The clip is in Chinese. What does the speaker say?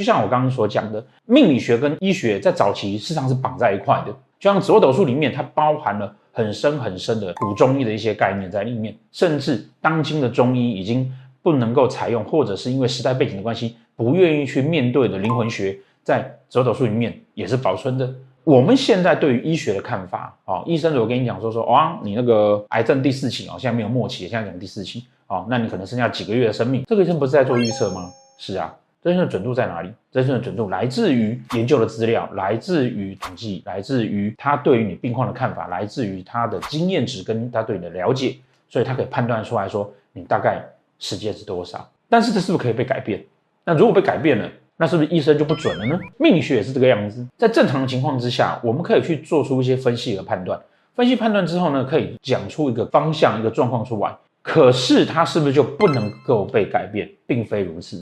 就像我刚刚所讲的，命理学跟医学在早期事实上是绑在一块的。就像紫微斗数里面，它包含了很深很深的古中医的一些概念在里面，甚至当今的中医已经不能够采用，或者是因为时代背景的关系，不愿意去面对的灵魂学，在紫微斗数里面也是保存的。我们现在对于医学的看法，哦，医生如果跟你讲说说，哇，你那个癌症第四期哦，现在没有末期，现在讲第四期，哦，那你可能剩下几个月的生命，这个医生不是在做预测吗？是啊。真正的准度在哪里？真正的准度来自于研究的资料，来自于统计，来自于他对于你病况的看法，来自于他的经验值跟他对你的了解，所以他可以判断出来说你大概时间是多少。但是这是不是可以被改变？那如果被改变了，那是不是医生就不准了呢？命理学也是这个样子，在正常的情况之下，我们可以去做出一些分析和判断。分析判断之后呢，可以讲出一个方向、一个状况出来。可是它是不是就不能够被改变？并非如此。